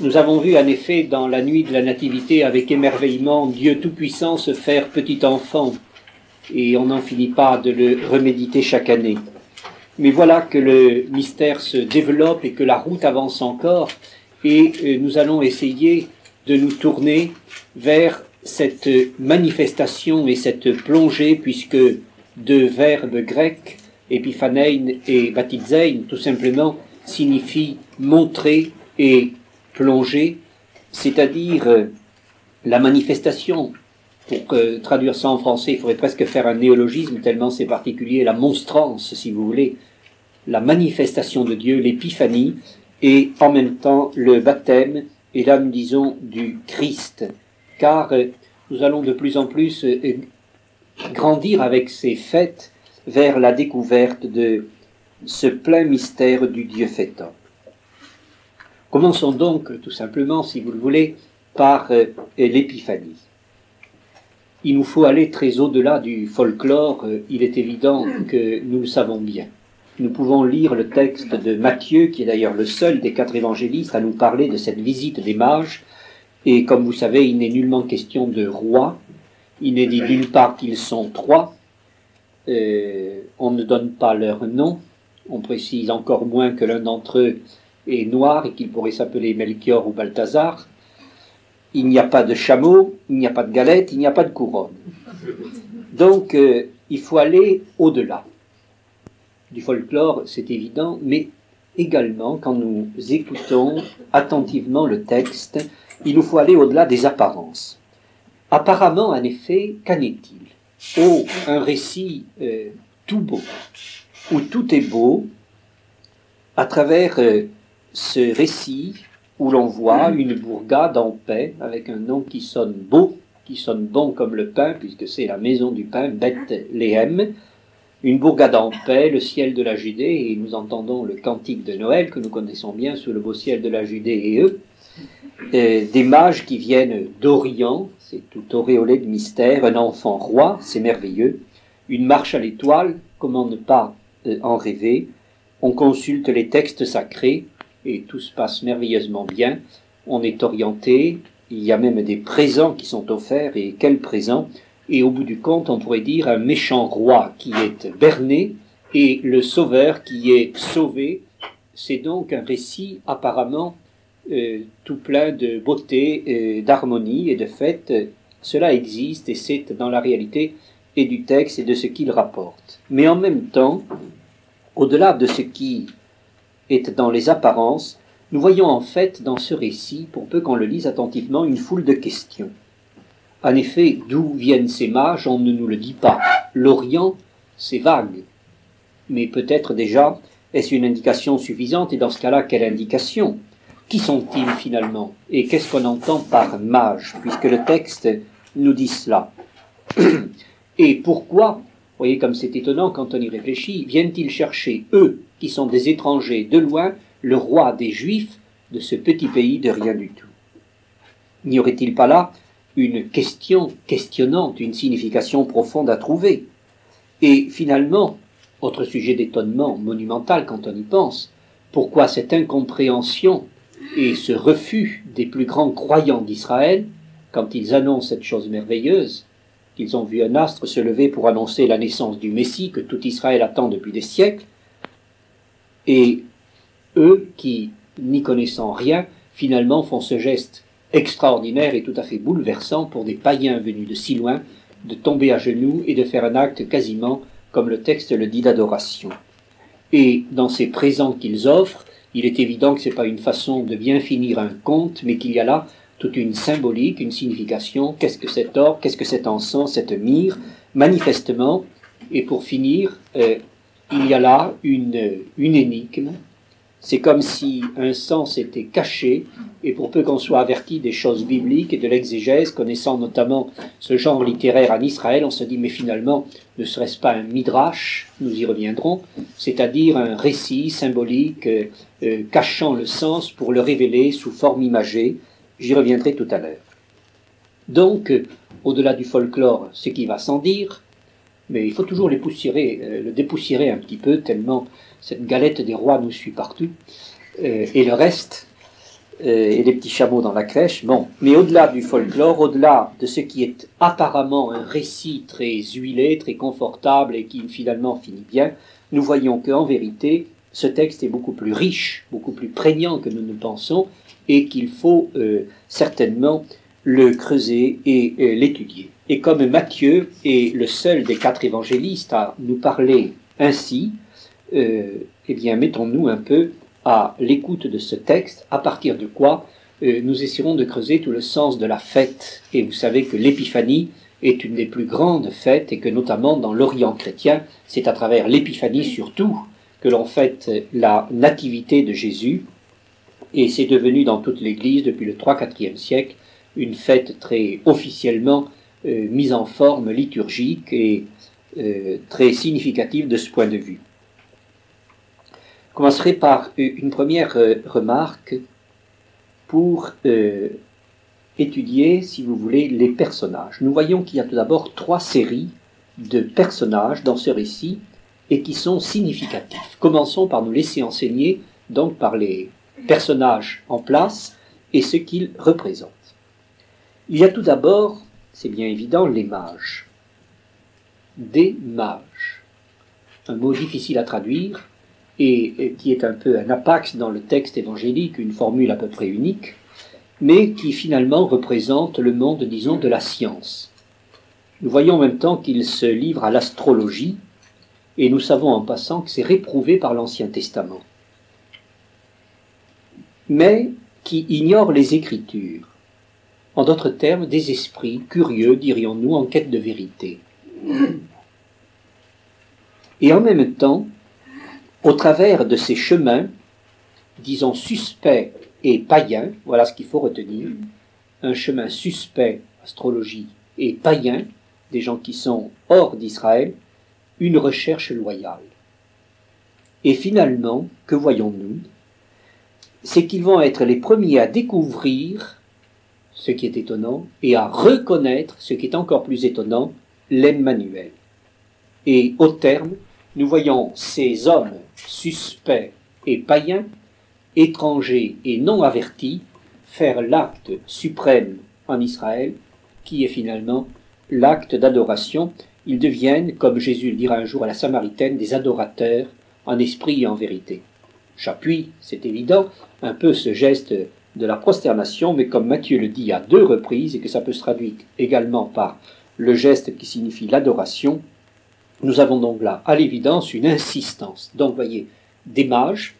Nous avons vu en effet dans la nuit de la Nativité avec émerveillement Dieu Tout-Puissant se faire petit enfant, et on n'en finit pas de le reméditer chaque année. Mais voilà que le mystère se développe et que la route avance encore, et euh, nous allons essayer de nous tourner vers cette manifestation et cette plongée, puisque deux verbes grecs, épiphanein et baptizein, tout simplement, signifient montrer et plonger, c'est-à-dire euh, la manifestation. Pour traduire ça en français, il faudrait presque faire un néologisme, tellement c'est particulier, la monstrance, si vous voulez, la manifestation de Dieu, l'épiphanie, et en même temps le baptême, et là nous disons du Christ, car euh, nous allons de plus en plus euh, grandir avec ces fêtes vers la découverte de ce plein mystère du Dieu fait. Commençons donc tout simplement, si vous le voulez, par euh, l'épiphanie. Il nous faut aller très au-delà du folklore, euh, il est évident que nous le savons bien. Nous pouvons lire le texte de Matthieu, qui est d'ailleurs le seul des quatre évangélistes à nous parler de cette visite des mages, et comme vous savez, il n'est nullement question de roi, il n'est dit d'une part qu'ils sont trois, euh, on ne donne pas leur nom, on précise encore moins que l'un d'entre eux noir et qu'il pourrait s'appeler Melchior ou Balthazar. Il n'y a pas de chameau, il n'y a pas de galette, il n'y a pas de couronne. Donc, euh, il faut aller au-delà. Du folklore, c'est évident, mais également, quand nous écoutons attentivement le texte, il nous faut aller au-delà des apparences. Apparemment, en effet, qu'en est-il? Oh, un récit euh, tout beau, où tout est beau, à travers euh, ce récit où l'on voit une bourgade en paix avec un nom qui sonne beau, qui sonne bon comme le pain, puisque c'est la maison du pain, Bethléem, une bourgade en paix, le ciel de la Judée, et nous entendons le cantique de Noël que nous connaissons bien sous le beau ciel de la Judée et eux, des mages qui viennent d'Orient, c'est tout auréolé de mystère, un enfant roi, c'est merveilleux, une marche à l'étoile, comment ne pas euh, en rêver, on consulte les textes sacrés, et tout se passe merveilleusement bien. On est orienté, il y a même des présents qui sont offerts, et quels présents? Et au bout du compte, on pourrait dire un méchant roi qui est berné et le sauveur qui est sauvé. C'est donc un récit apparemment euh, tout plein de beauté, euh, d'harmonie et de fait, cela existe et c'est dans la réalité et du texte et de ce qu'il rapporte. Mais en même temps, au-delà de ce qui est dans les apparences, nous voyons en fait dans ce récit, pour peu qu'on le lise attentivement, une foule de questions. En effet, d'où viennent ces mages, on ne nous le dit pas. L'Orient, c'est vague. Mais peut-être déjà, est-ce une indication suffisante, et dans ce cas-là, quelle indication? Qui sont-ils finalement? Et qu'est-ce qu'on entend par mage, puisque le texte nous dit cela? Et pourquoi voyez comme c'est étonnant quand on y réfléchit, viennent-ils chercher, eux, qui sont des étrangers de loin, le roi des Juifs de ce petit pays de rien du tout. N'y aurait-il pas là une question questionnante, une signification profonde à trouver? Et finalement, autre sujet d'étonnement monumental quand on y pense, pourquoi cette incompréhension et ce refus des plus grands croyants d'Israël quand ils annoncent cette chose merveilleuse ils ont vu un astre se lever pour annoncer la naissance du Messie que tout Israël attend depuis des siècles, et eux qui, n'y connaissant rien, finalement font ce geste extraordinaire et tout à fait bouleversant pour des païens venus de si loin, de tomber à genoux et de faire un acte quasiment, comme le texte le dit, d'adoration. Et dans ces présents qu'ils offrent, il est évident que ce n'est pas une façon de bien finir un conte, mais qu'il y a là toute une symbolique, une signification. Qu'est-ce que cet or? Qu'est-ce que cet encens, cette myrrhe Manifestement, et pour finir, euh, il y a là une, une énigme. C'est comme si un sens était caché, et pour peu qu'on soit averti des choses bibliques et de l'exégèse, connaissant notamment ce genre littéraire en Israël, on se dit, mais finalement, ne serait-ce pas un midrash? Nous y reviendrons, c'est-à-dire un récit symbolique euh, euh, cachant le sens pour le révéler sous forme imagée, J'y reviendrai tout à l'heure. Donc, au-delà du folklore, ce qui va sans dire, mais il faut toujours les poussiérer, euh, le dépoussiérer un petit peu, tellement cette galette des rois nous suit partout. Euh, et le reste, euh, et des petits chameaux dans la crèche. Bon, mais au-delà du folklore, au-delà de ce qui est apparemment un récit très huilé, très confortable et qui finalement finit bien, nous voyons qu'en vérité, ce texte est beaucoup plus riche, beaucoup plus prégnant que nous ne pensons, et qu'il faut certainement le creuser et euh, l'étudier. Et comme Matthieu est le seul des quatre évangélistes à nous parler ainsi, euh, eh bien, mettons-nous un peu à l'écoute de ce texte, à partir de quoi euh, nous essaierons de creuser tout le sens de la fête. Et vous savez que l'épiphanie est une des plus grandes fêtes et que notamment dans l'Orient chrétien, c'est à travers l'épiphanie surtout que l'on fête la nativité de Jésus. Et c'est devenu dans toute l'Église depuis le 3-4e siècle une fête très officiellement euh, mise en forme liturgique et euh, très significative de ce point de vue. Je commencerai par une première euh, remarque pour étudier, si vous voulez, les personnages. Nous voyons qu'il y a tout d'abord trois séries de personnages dans ce récit et qui sont significatifs. Commençons par nous laisser enseigner donc par les personnages en place et ce qu'ils représentent. Il y a tout d'abord, c'est bien évident, les mages. Des mages. Un mot difficile à traduire et qui est un peu un apax dans le texte évangélique, une formule à peu près unique, mais qui finalement représente le monde, disons, de la science. Nous voyons en même temps qu'il se livre à l'astrologie, et nous savons en passant que c'est réprouvé par l'Ancien Testament, mais qui ignore les Écritures en d'autres termes, des esprits curieux, dirions-nous, en quête de vérité. Et en même temps, au travers de ces chemins, disons suspects et païens, voilà ce qu'il faut retenir, un chemin suspect, astrologie, et païen, des gens qui sont hors d'Israël, une recherche loyale. Et finalement, que voyons-nous? C'est qu'ils vont être les premiers à découvrir ce qui est étonnant, et à reconnaître, ce qui est encore plus étonnant, l'Emmanuel. Et au terme, nous voyons ces hommes suspects et païens, étrangers et non avertis, faire l'acte suprême en Israël, qui est finalement l'acte d'adoration. Ils deviennent, comme Jésus le dira un jour à la Samaritaine, des adorateurs en esprit et en vérité. J'appuie, c'est évident, un peu ce geste de la prosternation, mais comme Matthieu le dit à deux reprises, et que ça peut se traduire également par le geste qui signifie l'adoration, nous avons donc là, à l'évidence, une insistance. Donc, voyez, des mages,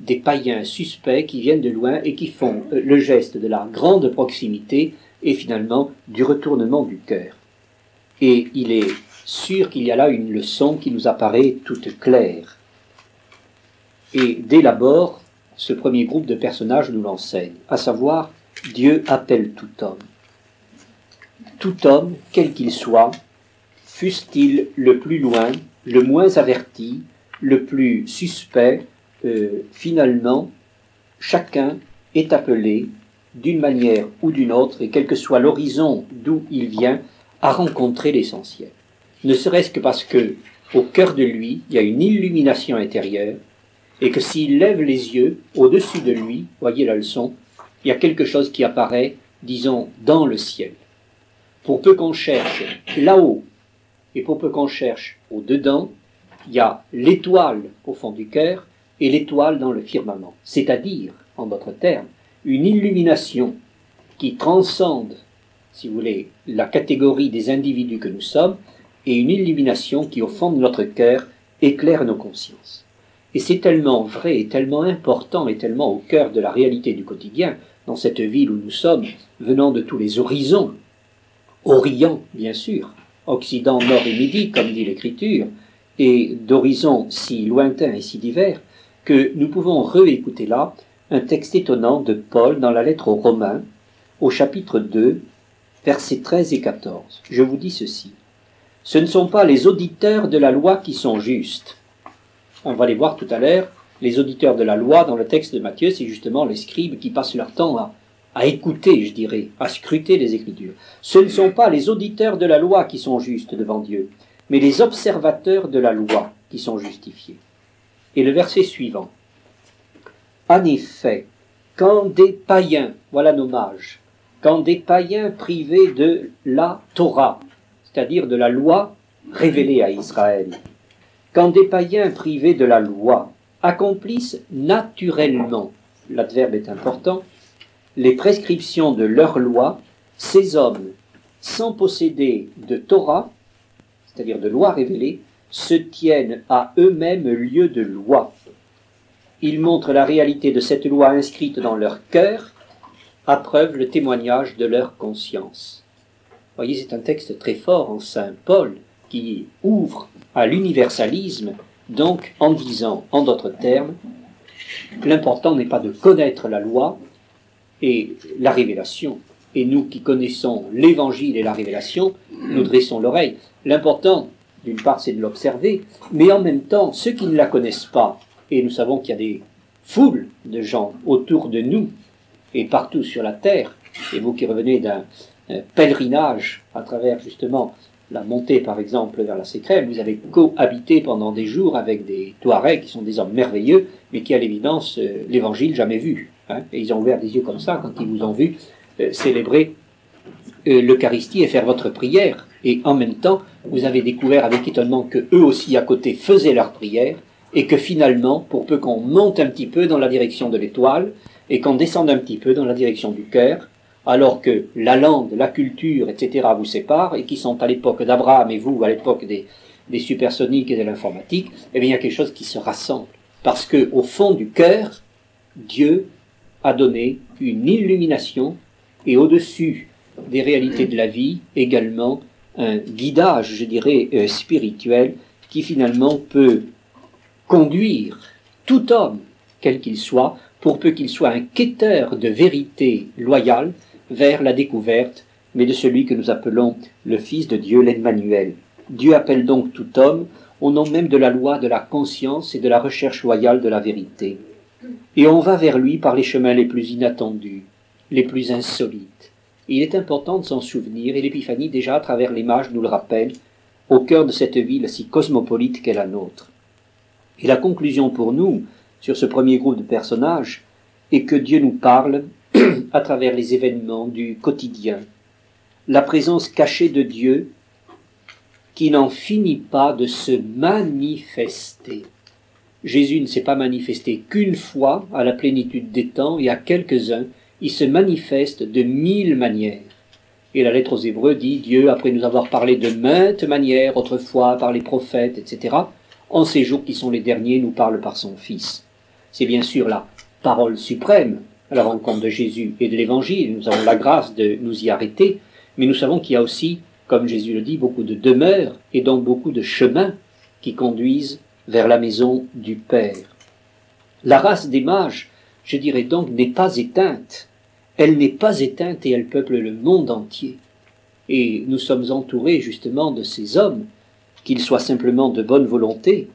des païens suspects qui viennent de loin et qui font euh, le geste de la grande proximité et finalement du retournement du cœur. Et il est sûr qu'il y a là une leçon qui nous apparaît toute claire. Et dès l'abord, ce premier groupe de personnages nous l'enseigne, à savoir Dieu appelle tout homme. Tout homme, quel qu'il soit, fût-il le plus loin, le moins averti, le plus suspect, euh, finalement, chacun est appelé d'une manière ou d'une autre, et quel que soit l'horizon d'où il vient, à rencontrer l'essentiel. Ne serait-ce que parce que, au cœur de lui, il y a une illumination intérieure, et que s'il lève les yeux au-dessus de lui, voyez la leçon, il y a quelque chose qui apparaît, disons, dans le ciel. Pour peu qu'on cherche là-haut et pour peu qu'on cherche au-dedans, il y a l'étoile au fond du cœur et l'étoile dans le firmament. C'est-à-dire, en d'autres termes, une illumination qui transcende, si vous voulez, la catégorie des individus que nous sommes, et une illumination qui, au fond de notre cœur, éclaire nos consciences. Et c'est tellement vrai et tellement important et tellement au cœur de la réalité du quotidien, dans cette ville où nous sommes, venant de tous les horizons, Orient bien sûr, Occident, Nord et Midi, comme dit l'Écriture, et d'horizons si lointains et si divers, que nous pouvons réécouter là un texte étonnant de Paul dans la lettre aux Romains, au chapitre 2, versets 13 et 14. Je vous dis ceci. Ce ne sont pas les auditeurs de la loi qui sont justes, on va les voir tout à l'heure, les auditeurs de la loi dans le texte de Matthieu, c'est justement les scribes qui passent leur temps à, écouter, je dirais, à scruter les Écritures. Ce ne sont pas les auditeurs de la loi qui sont justes devant Dieu, mais les observateurs de la loi qui sont justifiés. Et le verset suivant. En effet, quand des païens, voilà nos mages, quand des païens privés de la Torah, c'est-à-dire de la loi révélée à Israël, quand des païens privés de la loi accomplissent naturellement, l'adverbe est important, les prescriptions de leur loi, ces hommes, sans posséder de Torah, c'est-à-dire de loi révélée, se tiennent à eux-mêmes lieu de loi. Ils montrent la réalité de cette loi inscrite dans leur cœur, à preuve le témoignage de leur conscience. voyez, c'est un texte très fort en Saint Paul qui ouvre à l'universalisme, donc en disant, en d'autres termes, l'important n'est pas de connaître la loi et la révélation, et nous qui connaissons l'évangile et la révélation, nous dressons l'oreille. L'important, d'une part, c'est de l'observer, mais en même temps, ceux qui ne la connaissent pas, et nous savons qu'il y a des foules de gens autour de nous et partout sur la terre, et vous qui revenez d'un pèlerinage à travers justement la montée par exemple vers la Sécrève, vous avez cohabité pendant des jours avec des Touaregs qui sont des hommes merveilleux, mais qui à l'évidence euh, l'évangile jamais vu. Hein. et ils ont ouvert des yeux comme ça quand ils vous ont vu euh, célébrer euh, l'Eucharistie et faire votre prière. Et en même temps, vous avez découvert avec étonnement que eux aussi à côté faisaient leur prière et que finalement, pour peu qu'on monte un petit peu dans la direction de l'étoile et qu'on descende un petit peu dans la direction du cœur, alors que la langue, la culture, etc. vous séparent et qui sont à l'époque d'Abraham et vous à l'époque des, des supersoniques et de l'informatique, eh bien il y a quelque chose qui se rassemble. Parce que au fond du cœur, Dieu a donné une illumination et au-dessus des réalités de la vie également un guidage, je dirais, euh, spirituel qui finalement peut conduire tout homme, quel qu'il soit, pour peu qu'il soit un quêteur de vérité loyale, vers la découverte, mais de celui que nous appelons le Fils de Dieu, l'Emmanuel. Dieu appelle donc tout homme au nom même de la loi de la conscience et de la recherche loyale de la vérité. Et on va vers lui par les chemins les plus inattendus, les plus insolites. il est important de s'en souvenir, et l'Épiphanie déjà à travers l'image nous le rappelle, au cœur de cette ville si cosmopolite qu'est la nôtre. Et la conclusion pour nous, sur ce premier groupe de personnages, est que Dieu nous parle à travers les événements du quotidien, la présence cachée de Dieu qui n'en finit pas de se manifester. Jésus ne s'est pas manifesté qu'une fois à la plénitude des temps et à quelques-uns, il se manifeste de mille manières. Et la lettre aux Hébreux dit Dieu, après nous avoir parlé de maintes manières autrefois par les prophètes, etc., en ces jours qui sont les derniers, nous parle par son Fils. C'est bien sûr la parole suprême la rencontre de Jésus et de l'Évangile. Nous avons la grâce de nous y arrêter, mais nous savons qu'il y a aussi, comme Jésus le dit, beaucoup de demeures et donc beaucoup de chemins qui conduisent vers la maison du Père. La race des mages, je dirais donc, n'est pas éteinte. Elle n'est pas éteinte et elle peuple le monde entier. Et nous sommes entourés justement de ces hommes, qu'ils soient simplement de bonne volonté,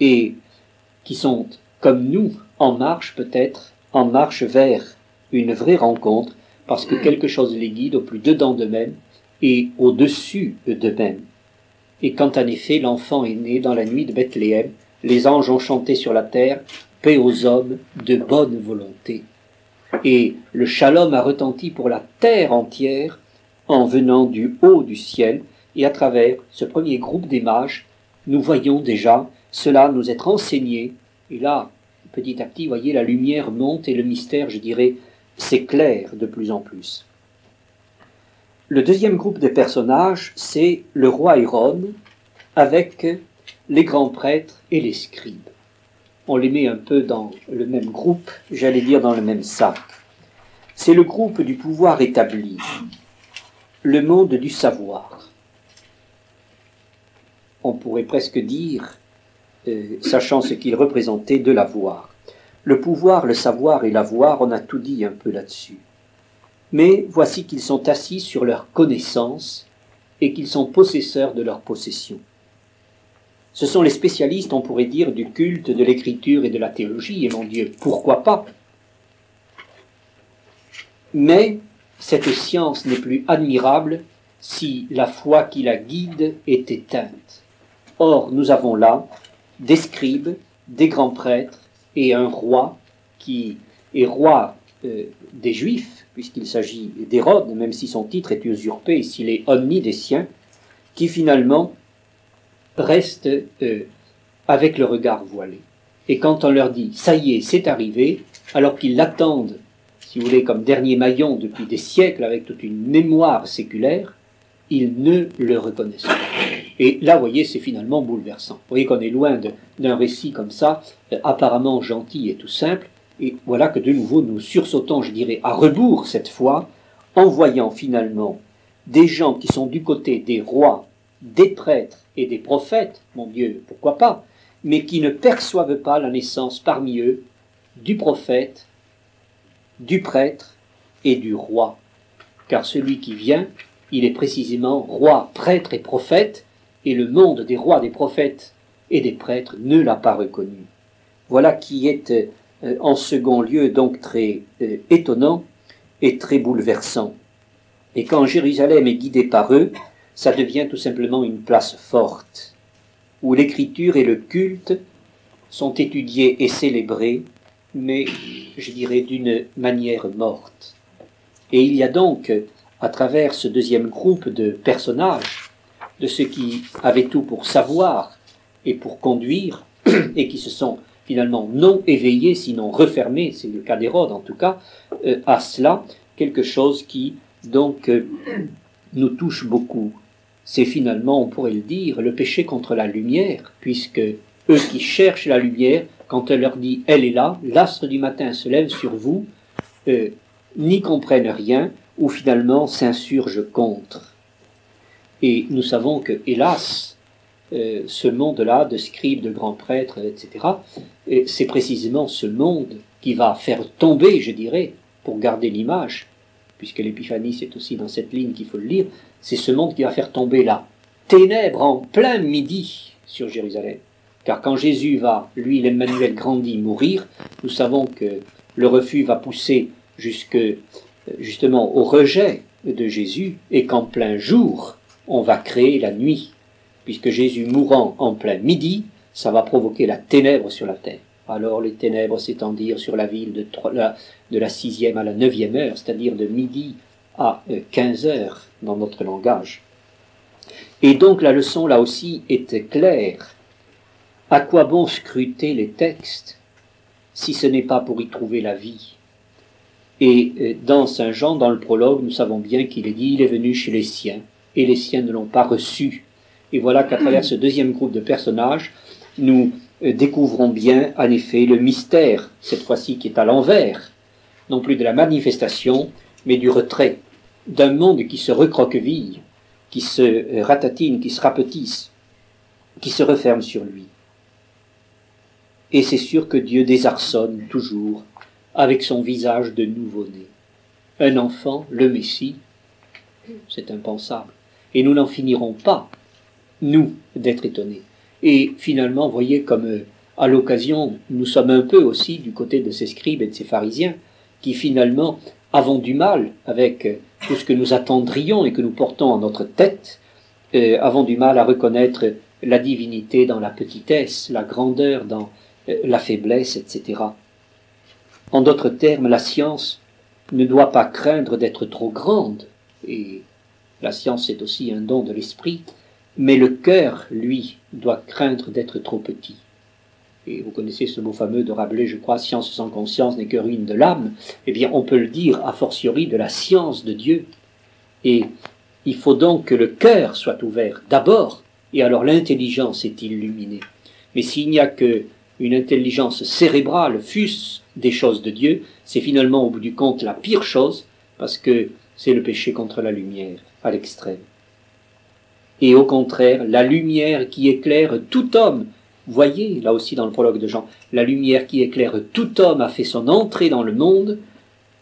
et qui sont, comme nous, en marche peut-être en marche vers une vraie rencontre, parce que quelque chose les guide au plus dedans d'eux-mêmes et au-dessus d'eux-mêmes. Et quand en effet l'enfant est né dans la nuit de Bethléem, les anges ont chanté sur la terre, paix aux hommes de bonne volonté. Et le shalom a retenti pour la terre entière en venant du haut du ciel, et à travers ce premier groupe des mages, nous voyons déjà cela nous être enseigné, et là, petit à petit, voyez, la lumière monte et le mystère, je dirais, s'éclaire de plus en plus. Le deuxième groupe de personnages, c'est le roi Hérode avec les grands prêtres et les scribes. On les met un peu dans le même groupe, j'allais dire dans le même sac. C'est le groupe du pouvoir établi, le monde du savoir. On pourrait presque dire euh, sachant ce qu'il représentait, de l'avoir. Le pouvoir, le savoir et l'avoir, on a tout dit un peu là-dessus. Mais voici qu'ils sont assis sur leur connaissance et qu'ils sont possesseurs de leur possession. Ce sont les spécialistes, on pourrait dire, du culte, de l'écriture et de la théologie, et mon Dieu, pourquoi pas? Mais cette science n'est plus admirable si la foi qui la guide est éteinte. Or, nous avons là des scribes, des grands prêtres et un roi qui et roi euh, des Juifs, puisqu'il s'agit d'Hérode, même si son titre est usurpé, s'il est omni des siens, qui finalement reste euh, avec le regard voilé. Et quand on leur dit ça y est, c'est arrivé, alors qu'ils l'attendent, si vous voulez, comme dernier maillon depuis des siècles avec toute une mémoire séculaire, ils ne le reconnaissent pas. Et là, vous voyez, c'est finalement bouleversant. Vous voyez qu'on est loin d'un récit comme ça, euh, apparemment gentil et tout simple, et voilà que de nouveau nous sursautons, je dirais, à rebours cette fois, en voyant finalement des gens qui sont du côté des rois, des prêtres et des prophètes, mon Dieu, pourquoi pas, mais qui ne perçoivent pas la naissance parmi eux du prophète, du prêtre et du roi. Car celui qui vient, il est précisément roi, prêtre et prophète, et le monde des rois, des prophètes et des prêtres ne l'a pas reconnu. Voilà qui est euh, en second lieu donc très euh, étonnant et très bouleversant. Et quand Jérusalem est guidée par eux, ça devient tout simplement une place forte, où l'écriture et le culte sont étudiés et célébrés, mais je dirais d'une manière morte. Et il y a donc, à travers ce deuxième groupe de personnages, de ceux qui avaient tout pour savoir et pour conduire, et qui se sont finalement non éveillés, sinon refermés, c'est le cas d'Hérode en tout cas, euh, à cela, quelque chose qui donc euh, nous touche beaucoup c'est finalement, on pourrait le dire, le péché contre la lumière, puisque eux qui cherchent la lumière, quand elle leur dit elle est là, l'astre du matin se lève sur vous, euh, n'y comprennent rien, ou finalement s'insurgent contre. Et nous savons que, hélas, euh, ce monde-là, de scribes, de grands prêtres, etc., euh, c'est précisément ce monde qui va faire tomber, je dirais, pour garder l'image, puisque l'Épiphanie, c'est aussi dans cette ligne qu'il faut le lire, c'est ce monde qui va faire tomber la ténèbres en plein midi sur Jérusalem. Car quand Jésus va, lui, l'Emmanuel grandit, mourir, nous savons que le refus va pousser jusque, justement au rejet de Jésus, et qu'en plein jour, on va créer la nuit, puisque Jésus mourant en plein midi, ça va provoquer la ténèbre sur la terre. Alors les ténèbres s'étendirent sur la ville de, la, la sixième à la neuvième heure, c'est-à-dire de midi à euh, quinze heures dans notre langage. Et donc la leçon là aussi était claire. À quoi bon scruter les textes si ce n'est pas pour y trouver la vie? Et euh, dans Saint Jean, dans le prologue, nous savons bien qu'il est dit, il est venu chez les siens, et les siens ne l'ont pas reçu. Et voilà qu'à travers ce deuxième groupe de personnages, nous euh, découvrons bien, en effet, le mystère, cette fois-ci qui est à l'envers, non plus de la manifestation, mais du retrait, d'un monde qui se recroqueville, qui se euh, ratatine, qui se rapetisse, qui se referme sur lui. Et c'est sûr que Dieu désarçonne toujours avec son visage de nouveau-né. Un enfant, le Messie, c'est impensable. Et nous n'en finirons pas, nous, d'être étonnés. Et finalement, voyez comme euh, à l'occasion, nous sommes un peu aussi du côté de ces scribes et de ces pharisiens qui finalement avons du mal avec euh, tout ce que nous attendrions et que nous portons en notre tête, euh, avons du mal à reconnaître la divinité dans la petitesse, la grandeur dans la faiblesse, etc. En d'autres termes, la science ne doit pas craindre d'être trop grande, et la science est aussi un don de l'esprit, mais le cœur, lui, doit craindre d'être trop petit. Et vous connaissez ce mot fameux de Rabelais, je crois, science sans conscience n'est que ruine de l'âme. Eh bien, on peut le dire a fortiori de la science de Dieu. Et il faut donc que le cœur soit ouvert d'abord, et alors l'intelligence est illuminée. Mais s'il n'y a que une intelligence cérébrale, fût des choses de Dieu, c'est finalement au bout du compte la pire chose, parce que c'est le péché contre la lumière, l'extrême et au contraire la lumière qui éclaire tout homme. Voyez, là aussi dans le prologue de Jean, la lumière qui éclaire tout homme a fait son entrée dans le monde.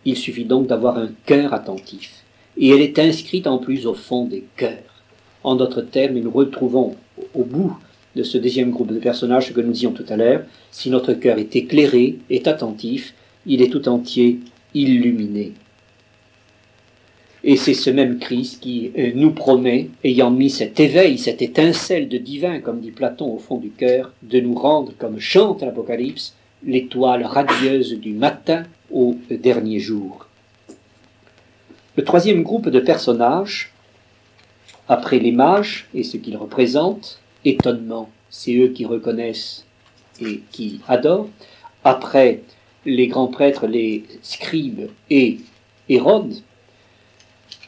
Il suffit donc d'avoir un cœur attentif. Et elle est inscrite en plus au fond des cœurs. En d'autres termes, nous retrouvons au bout de ce deuxième groupe de personnages que nous disions tout à l'heure, si notre cœur est éclairé, est attentif, il est tout entier illuminé. Et c'est ce même Christ qui euh, nous promet, ayant mis cet éveil, cette étincelle de divin, comme dit Platon au fond du cœur, de nous rendre, comme chante l'Apocalypse, l'étoile radieuse du matin au dernier jour. Le troisième groupe de personnages, après les mages et ce qu'ils représentent, étonnement, c'est eux qui reconnaissent et qui adorent. Après les grands prêtres, les scribes et Hérode,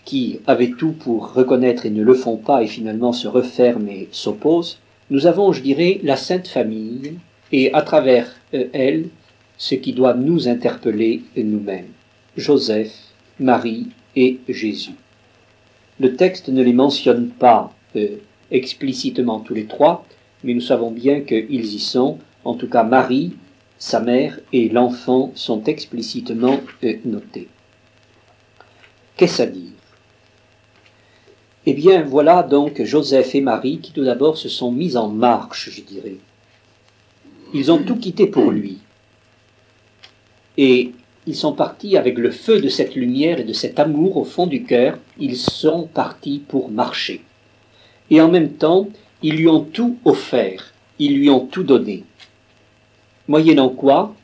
qui avaient tout pour reconnaître et ne le font pas et finalement se referment et s'opposent, nous avons, je dirais, la Sainte Famille et à travers euh, elle, ce qui doit nous interpeller nous-mêmes. Joseph, Marie et Jésus. Le texte ne les mentionne pas euh, explicitement tous les trois, mais nous savons bien qu'ils y sont. En tout cas, Marie, sa mère et l'enfant sont explicitement euh, notés. Qu'est-ce à dire? Eh bien, voilà donc Joseph et Marie qui tout d'abord se sont mis en marche, je dirais. Ils ont tout quitté pour lui. Et ils sont partis avec le feu de cette lumière et de cet amour au fond du cœur, ils sont partis pour marcher. Et en même temps, ils lui ont tout offert, ils lui ont tout donné. Moyennant quoi,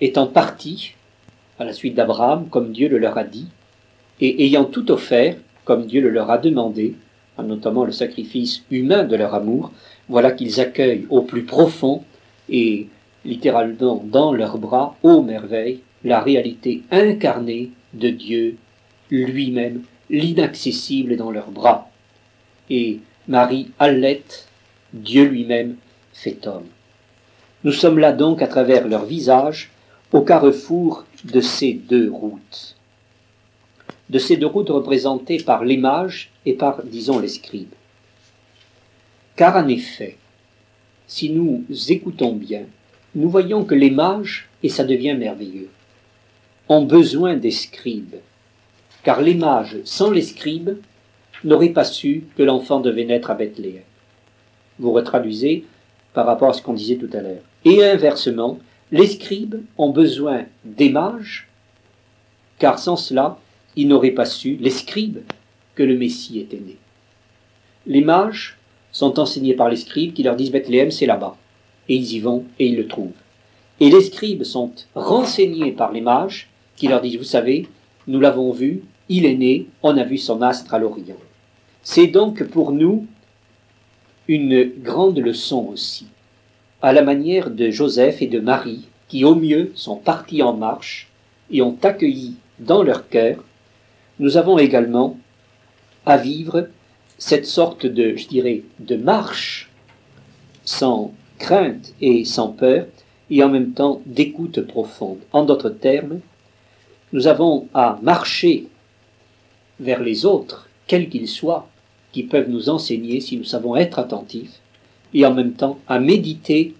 étant partis, à la suite d'Abraham, comme Dieu le leur a dit, et ayant tout offert, comme Dieu le leur a demandé, notamment le sacrifice humain de leur amour, voilà qu'ils accueillent au plus profond et littéralement dans leurs bras, ô merveille, la réalité incarnée de Dieu lui-même, l'inaccessible dans leurs bras. Et Marie allait, Dieu lui-même fait homme. Nous sommes là donc à travers leur visage, au carrefour de ces deux routes. De ces deux routes représentées par les mages et par, disons, les scribes. Car en effet, si nous écoutons bien, nous voyons que les mages, et ça devient merveilleux, ont besoin des scribes, car les mages, sans les scribes, n'auraient pas su que l'enfant devait naître à Bethléem. Vous retraduisez par rapport à ce qu'on disait tout à l'heure. Et inversement, les scribes ont besoin des mages, car sans cela, ils n'auraient pas su, les scribes, que le Messie était né. Les mages sont enseignés par les scribes qui leur disent Bethléem, c'est là-bas. Et ils y vont et ils le trouvent. Et les scribes sont renseignés par les mages qui leur disent, vous savez, nous l'avons vu, il est né, on a vu son astre à l'Orient. C'est donc pour nous une grande leçon aussi, à la manière de Joseph et de Marie, qui au mieux sont partis en marche et ont accueilli dans leur cœur, nous avons également à vivre cette sorte de, je dirais, de marche sans crainte et sans peur, et en même temps d'écoute profonde. En d'autres termes, nous avons à marcher vers les autres, quels qu'ils soient, qui peuvent nous enseigner si nous savons être attentifs, et en même temps à méditer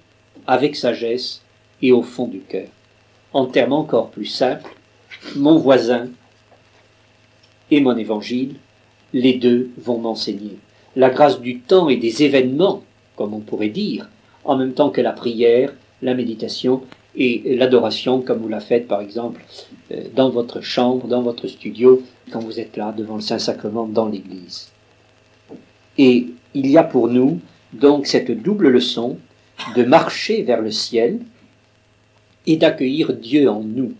avec sagesse et au fond du cœur. En termes encore plus simples, mon voisin et mon évangile, les deux vont m'enseigner. La grâce du temps et des événements, comme on pourrait dire, en même temps que la prière, la méditation et l'adoration, comme vous la faites par exemple euh, dans votre chambre, dans votre studio, quand vous êtes là devant le Saint-Sacrement dans l'Église. Et il y a pour nous donc cette double leçon de marcher vers le ciel et d'accueillir Dieu en nous.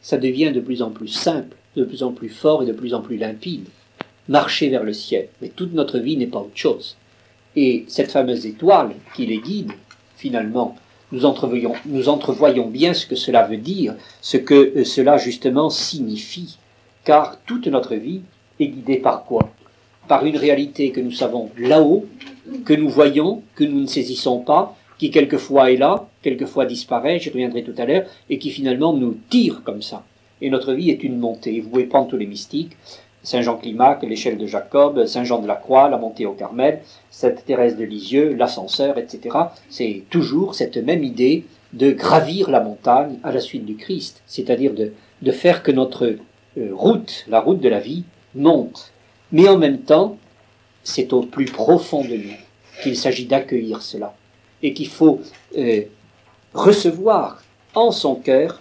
Ça devient de plus en plus simple, de plus en plus fort et de plus en plus limpide. Marcher vers le ciel. Mais toute notre vie n'est pas autre chose. Et cette fameuse étoile qui les guide, finalement, nous entrevoyons, nous entrevoyons bien ce que cela veut dire, ce que euh, cela justement signifie. Car toute notre vie est guidée par quoi? Par une réalité que nous savons là-haut, que nous voyons, que nous ne saisissons pas, qui quelquefois est là, quelquefois disparaît, j'y reviendrai tout à l'heure, et qui finalement nous tire comme ça. Et notre vie est une montée. Vous pouvez tous les mystiques, Saint Jean Climac, l'échelle de Jacob, Saint Jean de la Croix, la montée au Carmel, Sainte Thérèse de Lisieux, l'ascenseur, etc. C'est toujours cette même idée de gravir la montagne à la suite du Christ, c'est-à-dire de, de, faire que notre euh, route, la route de la vie, monte. Mais en même temps, c'est au plus profond de nous qu'il s'agit d'accueillir cela et qu'il faut euh, recevoir en son cœur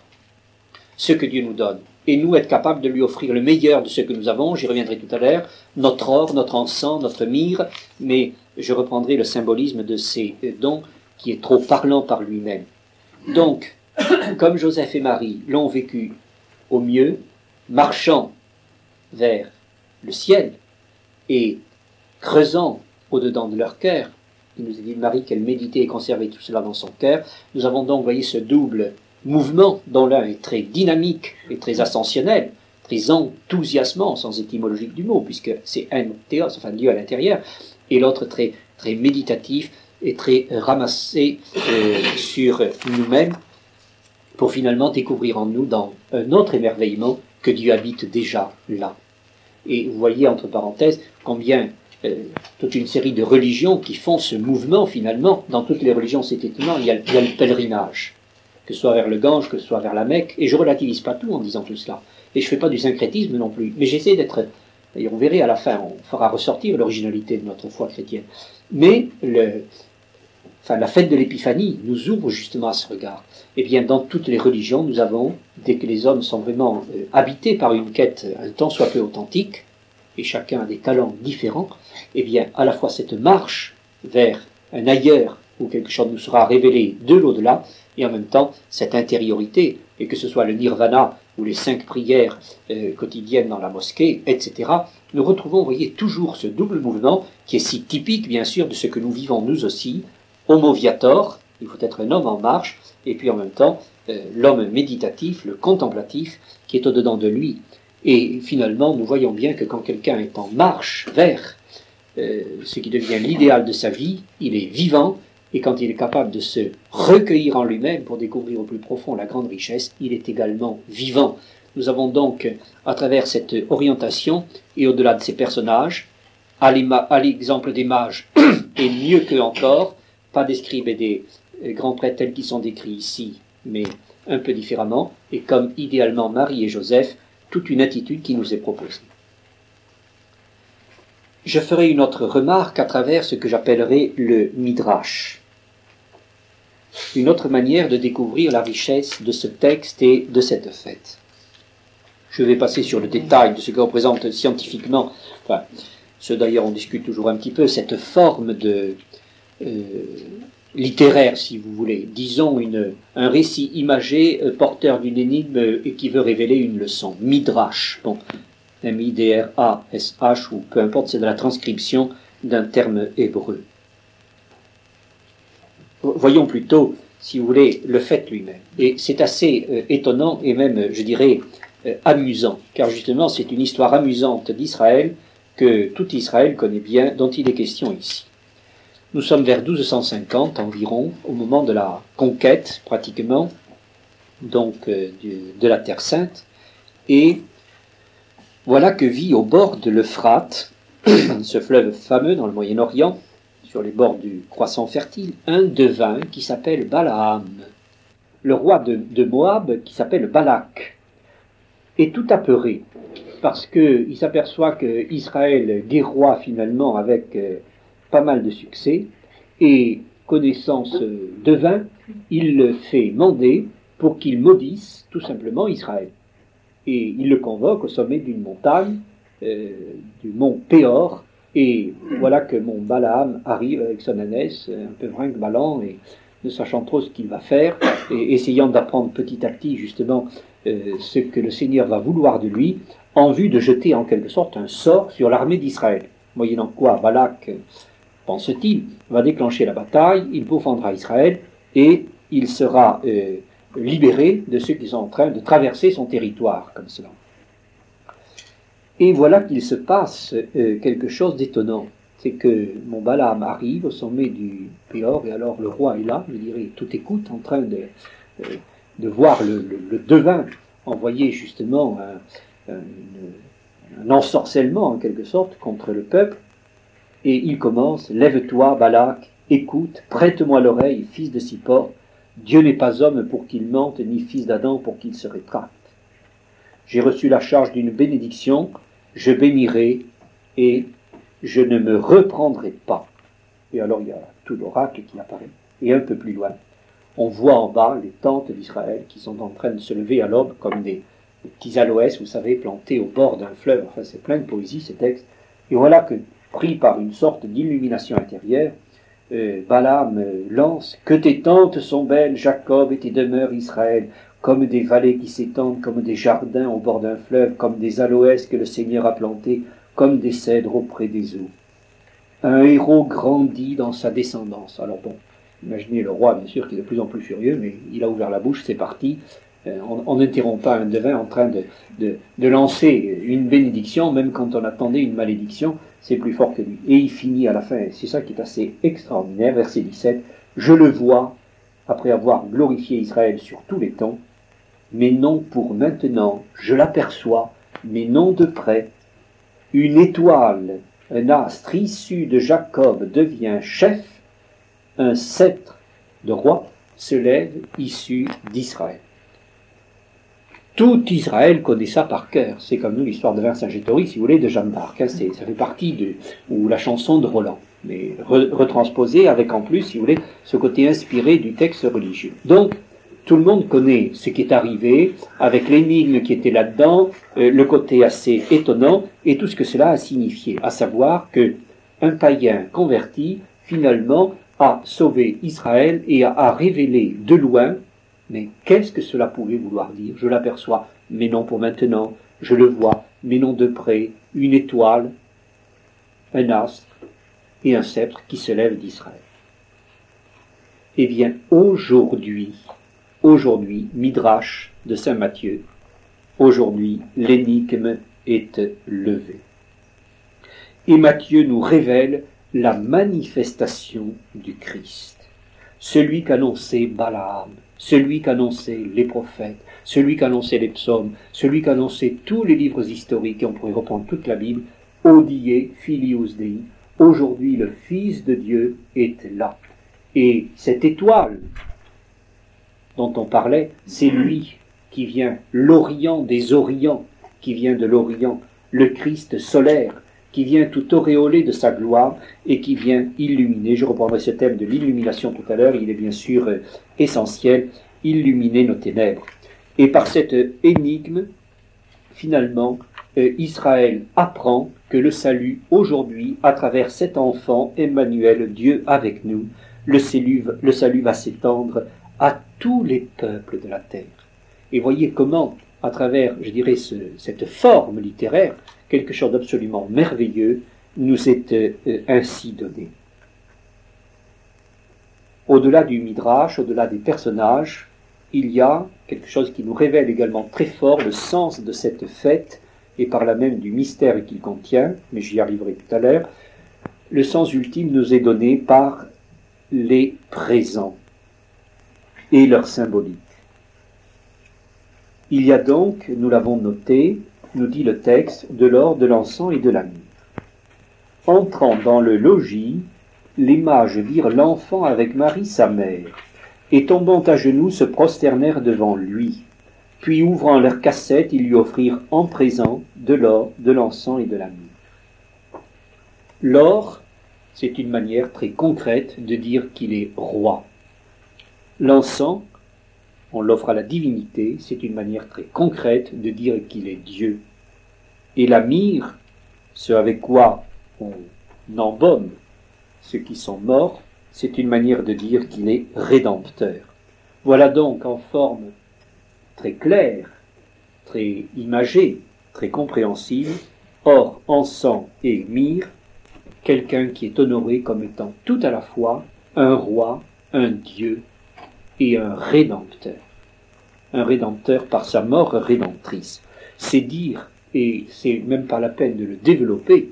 ce que Dieu nous donne et nous être capables de lui offrir le meilleur de ce que nous avons, j'y reviendrai tout à l'heure, notre or, notre encens, notre myrrhe, mais je reprendrai le symbolisme de ces dons qui est trop parlant par lui-même. Donc, comme Joseph et Marie l'ont vécu au mieux, marchant vers le ciel et creusant au-dedans de leur cœur, il nous a dit Marie qu'elle méditait et conservait tout cela dans son cœur. Nous avons donc voyé ce double mouvement dont l'un est très dynamique et très ascensionnel, très enthousiasmant, sans étymologique du mot, puisque c'est un théos, enfin Dieu à l'intérieur, et l'autre très, très méditatif et très ramassé euh, sur nous-mêmes, pour finalement découvrir en nous dans un autre émerveillement que Dieu habite déjà là. Et vous voyez, entre parenthèses, combien euh, toute une série de religions qui font ce mouvement finalement. Dans toutes les religions, c'est étonnant, il y, a, il y, a, le pèlerinage, que ce soit vers le Gange, que ce soit vers la Mecque, et je relativise pas tout en disant tout cela. Et je fais pas du syncrétisme non plus, mais j'essaie d'être, et on verra à la fin, on fera ressortir l'originalité de notre foi chrétienne. Mais la fête de l'Épiphanie nous ouvre justement à ce regard. Eh bien, dans toutes les religions, nous avons, dès que les hommes sont vraiment euh, habités par une quête un temps soit peu authentique, et chacun a des talents différents, eh bien, à la fois cette marche vers un ailleurs où quelque chose nous sera révélé de l'au-delà, et en même temps cette intériorité, et que ce soit le nirvana ou les cinq prières euh, quotidiennes dans la mosquée, etc., nous retrouvons, voyez, toujours ce double mouvement qui est si typique, bien sûr, de ce que nous vivons nous aussi, homo viator, il faut être un homme en marche, et puis en même temps, euh, l'homme méditatif, le contemplatif, qui est au-dedans de lui. Et finalement, nous voyons bien que quand quelqu'un est en marche vers euh, ce qui devient l'idéal de sa vie, il est vivant, et quand il est capable de se recueillir en lui-même pour découvrir au plus profond la grande richesse, il est également vivant. Nous avons donc, à travers cette orientation, et au-delà de ces personnages, à l'exemple des mages, et mieux que encore, pas des scribes et des euh, grands prêtres tels qu'ils sont décrits ici, mais un peu différemment, et comme idéalement Marie et Joseph, toute une attitude qui nous est proposée. Je ferai une autre remarque à travers ce que j'appellerai le midrash. Une autre manière de découvrir la richesse de ce texte et de cette fête. Je vais passer sur le détail de ce que représente scientifiquement, enfin, ce d'ailleurs on discute toujours un petit peu, cette forme de euh, littéraire, si vous voulez, disons une, un récit imagé euh, porteur d'une énigme et qui veut révéler une leçon. Midrash. Bon, M-I-D-R-A-S-H, ou peu importe, c'est de la transcription d'un terme hébreu. Voyons plutôt, si vous voulez, le fait lui-même. Et c'est assez euh, étonnant et même, je dirais, euh, amusant, car justement, c'est une histoire amusante d'Israël que tout Israël connaît bien, dont il est question ici. Nous sommes vers 1250 environ, au moment de la conquête, pratiquement, donc euh, de la Terre Sainte, et voilà que vit au bord de l'Euphrate, ce fleuve fameux dans le Moyen-Orient, sur les bords du croissant fertile, un devin qui s'appelle Balaam, le roi de, Moab qui s'appelle Balak, est tout apeuré parce qu'il s'aperçoit que Israël guerroie finalement avec euh, pas mal de succès et connaissant ce devin, il le fait mander pour qu'il maudisse tout simplement Israël. Et il le convoque au sommet d'une montagne, euh, du mont Péor, et voilà que mon Balaam arrive avec son ânesse, un peu brinque-ballant, et ne sachant trop ce qu'il va faire, et essayant d'apprendre petit à petit justement euh, ce que le Seigneur va vouloir de lui, en vue de jeter en quelque sorte un sort sur l'armée d'Israël. Moyennant quoi Balak, pense-t-il, va déclencher la bataille, il pourfendra Israël, et il sera euh, libéré de ceux qui sont en train de traverser son territoire comme cela. Et voilà qu'il se passe euh, quelque chose d'étonnant. C'est que mon Balaam arrive au sommet du Péor, et alors le roi est là, je dirais, tout écoute, en train de, euh, voir le, devin envoyer justement un, un, ensorcellement en quelque sorte contre le peuple. Et il commence, lève-toi, Balak, écoute, prête-moi l'oreille, fils de Sippor, Dieu n'est pas homme pour qu'il mente, ni fils d'Adam pour qu'il se rétracte. J'ai reçu la charge d'une bénédiction, je bénirai et je ne me reprendrai pas. Et alors il y a tout l'oracle qui apparaît. Et un peu plus loin, on voit en bas les tentes d'Israël qui sont en train de se lever à l'aube comme des, petits aloès, vous savez, plantés au bord d'un fleuve. Enfin, c'est plein de poésie ces textes. Et voilà que, pris par une sorte d'illumination intérieure, euh, Balaam lance, que tes tentes sont belles, Jacob, et tes demeures, Israël, comme des vallées qui s'étendent, comme des jardins au bord d'un fleuve, comme des aloès que le Seigneur a plantés, comme des cèdres auprès des eaux. Un héros grandit dans sa descendance. Alors bon, imaginez le roi, bien sûr, qui est de plus en plus furieux, mais il a ouvert la bouche, c'est parti. Euh, on n'interrompt pas un devin en train de, de, lancer une bénédiction, même quand on attendait une malédiction, c'est plus fort que lui. Et il finit à la fin, c'est ça qui est assez extraordinaire, verset 17, Je le vois, après avoir glorifié Israël sur tous les temps, mais non pour maintenant, je l'aperçois, mais non de près. Une étoile, un astre issu de Jacob devient chef, un sceptre de roi se lève issu d'Israël. Tout Israël connaît ça par cœur. C'est comme nous l'histoire de Vercingétorix, si vous voulez, de Jeanne d'Arc. Hein. ça fait partie de ou la chanson de Roland, mais retransposée avec en plus, si vous voulez, ce côté inspiré du texte religieux. Donc, tout le monde connaît ce qui est arrivé, avec l'énigme qui était là-dedans, euh, le côté assez étonnant, et tout ce que cela a signifié, à savoir que un païen converti, finalement, a sauvé Israël et a, révélé de loin, mais qu'est-ce que cela pouvait vouloir dire? Je l'aperçois, mais non pour maintenant, je le vois, mais non de près, une étoile, un astre et un sceptre qui se lève d'Israël. Eh bien, aujourd'hui, Aujourd'hui, Midrash de Saint Matthieu. Aujourd'hui, l'énigme est levée. Et Matthieu nous révèle la manifestation du Christ. Celui qu'annonçait Balaam, celui qu'annonçaient les prophètes, celui qu'annonçaient les psaumes, celui qu'annonçaient tous les livres historiques, et on pourrait reprendre toute la Bible, Odie, Filius Dei, aujourd'hui le Fils de Dieu est là. Et cette étoile dont on parlait, c'est lui qui vient, l'Orient des Orients, qui vient de l'Orient, le Christ solaire, qui vient tout auréolé de sa gloire et qui vient illuminer. Je reprendrai ce thème de l'illumination tout à l'heure, il est bien sûr euh, essentiel, illuminer nos ténèbres. Et par cette énigme, finalement, euh, Israël apprend que le salut aujourd'hui, à travers cet enfant, Emmanuel, Dieu avec nous, le salut, le salut va s'étendre à tous les peuples de la terre. Et voyez comment, à travers, je dirais, cette forme littéraire, quelque chose d'absolument merveilleux nous est euh, ainsi donné. Au-delà du midrash, au-delà des personnages, il y a quelque chose qui nous révèle également très fort le sens de cette fête et par là même du mystère qu'il contient, mais j'y arriverai tout à l'heure. Le sens ultime nous est donné par les présents et leur symbolique. Il y a donc, nous l'avons noté, nous dit le texte, de l'or, de l'encens et de la. Entrant dans le logis, les mages virent l'enfant avec Marie sa mère, et tombant à genoux se prosternèrent devant lui. Puis ouvrant leur cassette, ils lui offrirent en présent de l'or, de l'encens et de la. L'or, c'est une manière très concrète de dire qu'il est roi. L'encens, on l'offre à la divinité, c'est une manière très concrète de dire qu'il est Dieu. Et la myrrhe, ce avec quoi on embaume ceux qui sont morts, c'est une manière de dire qu'il est rédempteur. Voilà donc en forme très claire, très imagée, très compréhensible, or encens et myrrhe, quelqu'un qui est honoré comme étant tout à la fois un roi, un dieu et un rédempteur. Un rédempteur par sa mort rédemptrice. C'est dire, et c'est même pas la peine de le développer,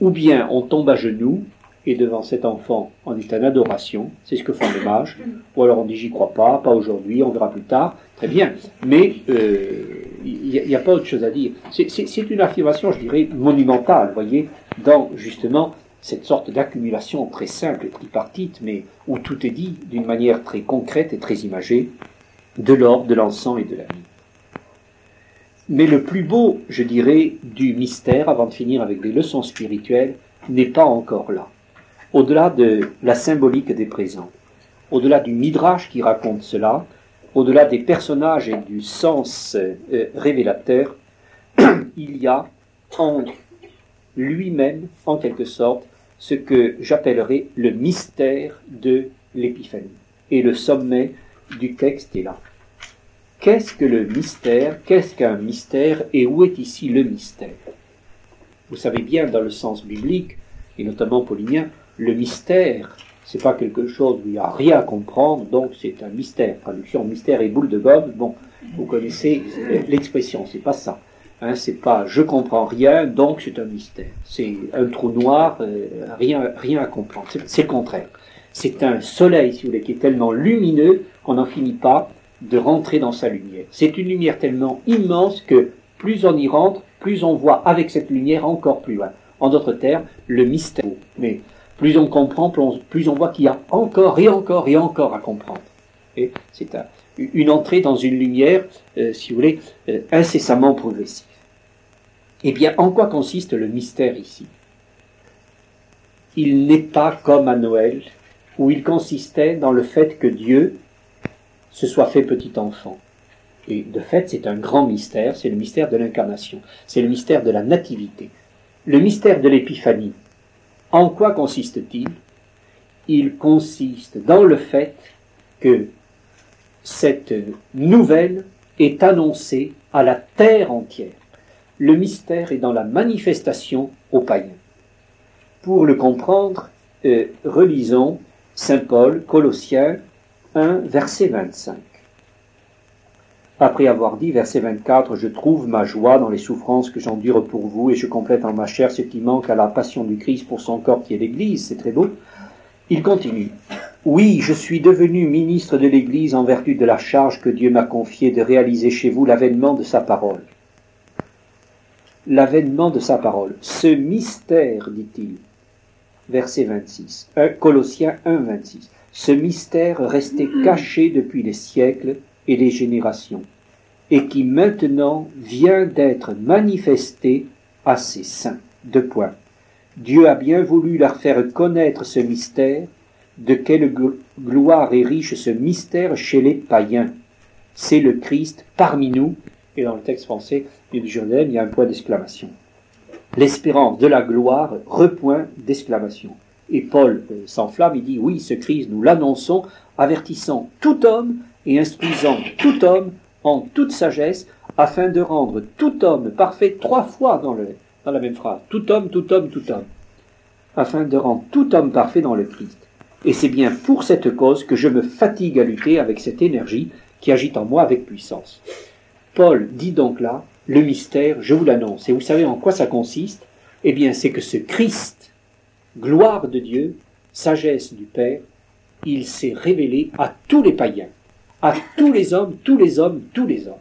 ou bien on tombe à genoux, et devant cet enfant en est en adoration, c'est ce que font les mages, ou alors on dit j'y crois pas, pas aujourd'hui, on verra plus tard, très bien, mais il euh, n'y a, pas autre chose à dire. C'est une affirmation, je dirais, monumentale, vous voyez, dans justement cette sorte d'accumulation très simple et tripartite, mais où tout est dit d'une manière très concrète et très imagée, de l'or, de l'encens et de la vie. Mais le plus beau, je dirais, du mystère, avant de finir avec des leçons spirituelles, n'est pas encore là. Au-delà de la symbolique des présents, au-delà du midrash qui raconte cela, au-delà des personnages et du sens euh, révélateur, il y a en lui-même, en quelque sorte, ce que j'appellerai le mystère de l'épiphanie. Et le sommet du texte est là. Qu'est-ce que le mystère? Qu'est-ce qu'un mystère? Et où est ici le mystère? Vous savez bien, dans le sens biblique, et notamment paulinien, le mystère, c'est pas quelque chose où il n'y a rien à comprendre, donc c'est un mystère. Traduction mystère et boule de gomme, bon, vous connaissez l'expression, c'est pas ça. Hein, c'est pas je comprends rien, donc c'est un mystère. C'est un trou noir, euh, rien, rien à comprendre. C'est le contraire. C'est un soleil, si vous voulez, qui est tellement lumineux qu'on n'en finit pas de rentrer dans sa lumière. C'est une lumière tellement immense que plus on y rentre, plus on voit avec cette lumière encore plus loin. En d'autres termes, le mystère. Mais plus on comprend, plus on, voit qu'il y a encore et encore et encore à comprendre. Et c'est une entrée dans une lumière, euh, si vous voulez, euh, incessamment progressive. Eh bien, en quoi consiste le mystère ici? Il n'est pas comme à Noël, où il consistait dans le fait que Dieu se soit fait petit enfant. Et de fait, c'est un grand mystère, c'est le mystère de l'incarnation, c'est le mystère de la nativité. Le mystère de l'épiphanie, en quoi consiste-t-il? Il consiste dans le fait que cette nouvelle est annoncée à la terre entière. Le mystère est dans la manifestation aux païens. Pour le comprendre, euh, relisons Saint Paul, Colossiens 1, verset 25. Après avoir dit, verset 24, Je trouve ma joie dans les souffrances que j'endure pour vous, et je complète en ma chair ce qui manque à la passion du Christ pour son corps qui est l'Église, c'est très beau. Il continue. Oui, je suis devenu ministre de l'Église en vertu de la charge que Dieu m'a confiée de réaliser chez vous l'avènement de sa parole. L'avènement de sa parole. Ce mystère, dit-il, verset 26, Colossiens 1, 26. Ce mystère restait caché depuis les siècles et les générations, et qui maintenant vient d'être manifesté à ses saints. Deux points. Dieu a bien voulu leur faire connaître ce mystère, de quelle gloire est riche ce mystère chez les païens. C'est le Christ parmi nous, et dans le texte français du Jourdain, il y a un point d'exclamation l'espérance de la gloire, repoint d'exclamation. Et Paul euh, s'enflamme, il dit, oui, ce Christ, nous l'annonçons, avertissant tout homme et instruisant tout homme en toute sagesse, afin de rendre tout homme parfait trois fois dans, dans la même phrase. Tout homme, tout homme, tout homme. Afin de rendre tout homme parfait dans le Christ. Et c'est bien pour cette cause que je me fatigue à lutter avec cette énergie qui agite en moi avec puissance. Paul dit donc là, le mystère, je vous l'annonce. Et vous savez en quoi ça consiste? Eh bien, c'est que ce Christ, gloire de Dieu, sagesse du Père, il s'est révélé à tous les païens, à tous les hommes, tous les hommes, tous les hommes,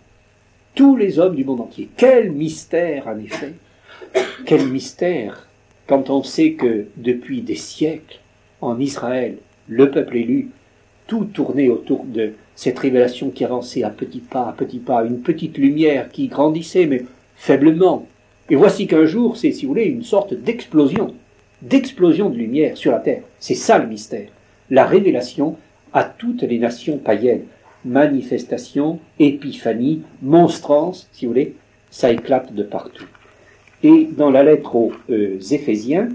tous les hommes du monde entier. Quel mystère, en effet Quel mystère quand on sait que depuis des siècles, en Israël, le peuple élu, tout tournait autour de cette révélation qui avançait à petits pas, à petits pas, une petite lumière qui grandissait, mais faiblement. Et voici qu'un jour, c'est, si vous voulez, une sorte d'explosion, d'explosion de lumière sur la terre. C'est ça le mystère. La révélation à toutes les nations païennes. Manifestation, épiphanie, monstrance, si vous voulez, ça éclate de partout. Et dans la lettre aux euh, Éphésiens,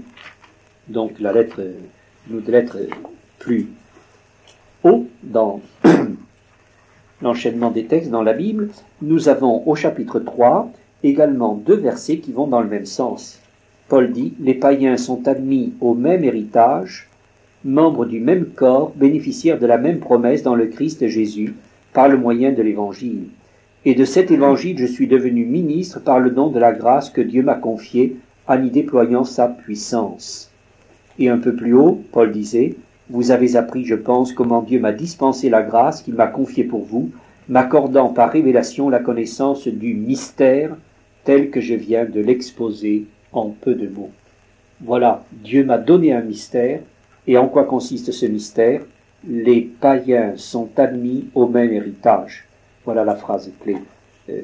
donc la lettre, euh, une lettre plus haut dans l'enchaînement des textes dans la Bible, nous avons au chapitre 3 également deux versets qui vont dans le même sens. Paul dit Les païens sont admis au même héritage, membres du même corps, bénéficiaires de la même promesse dans le Christ Jésus, par le moyen de l'Évangile. Et de cet Évangile je suis devenu ministre par le don de la grâce que Dieu m'a confiée en y déployant sa puissance. Et un peu plus haut, Paul disait vous avez appris, je pense, comment Dieu m'a dispensé la grâce qu'il m'a confiée pour vous, m'accordant par révélation la connaissance du mystère tel que je viens de l'exposer en peu de mots. Voilà, Dieu m'a donné un mystère, et en quoi consiste ce mystère? Les païens sont admis au même héritage. Voilà la phrase clé. Euh,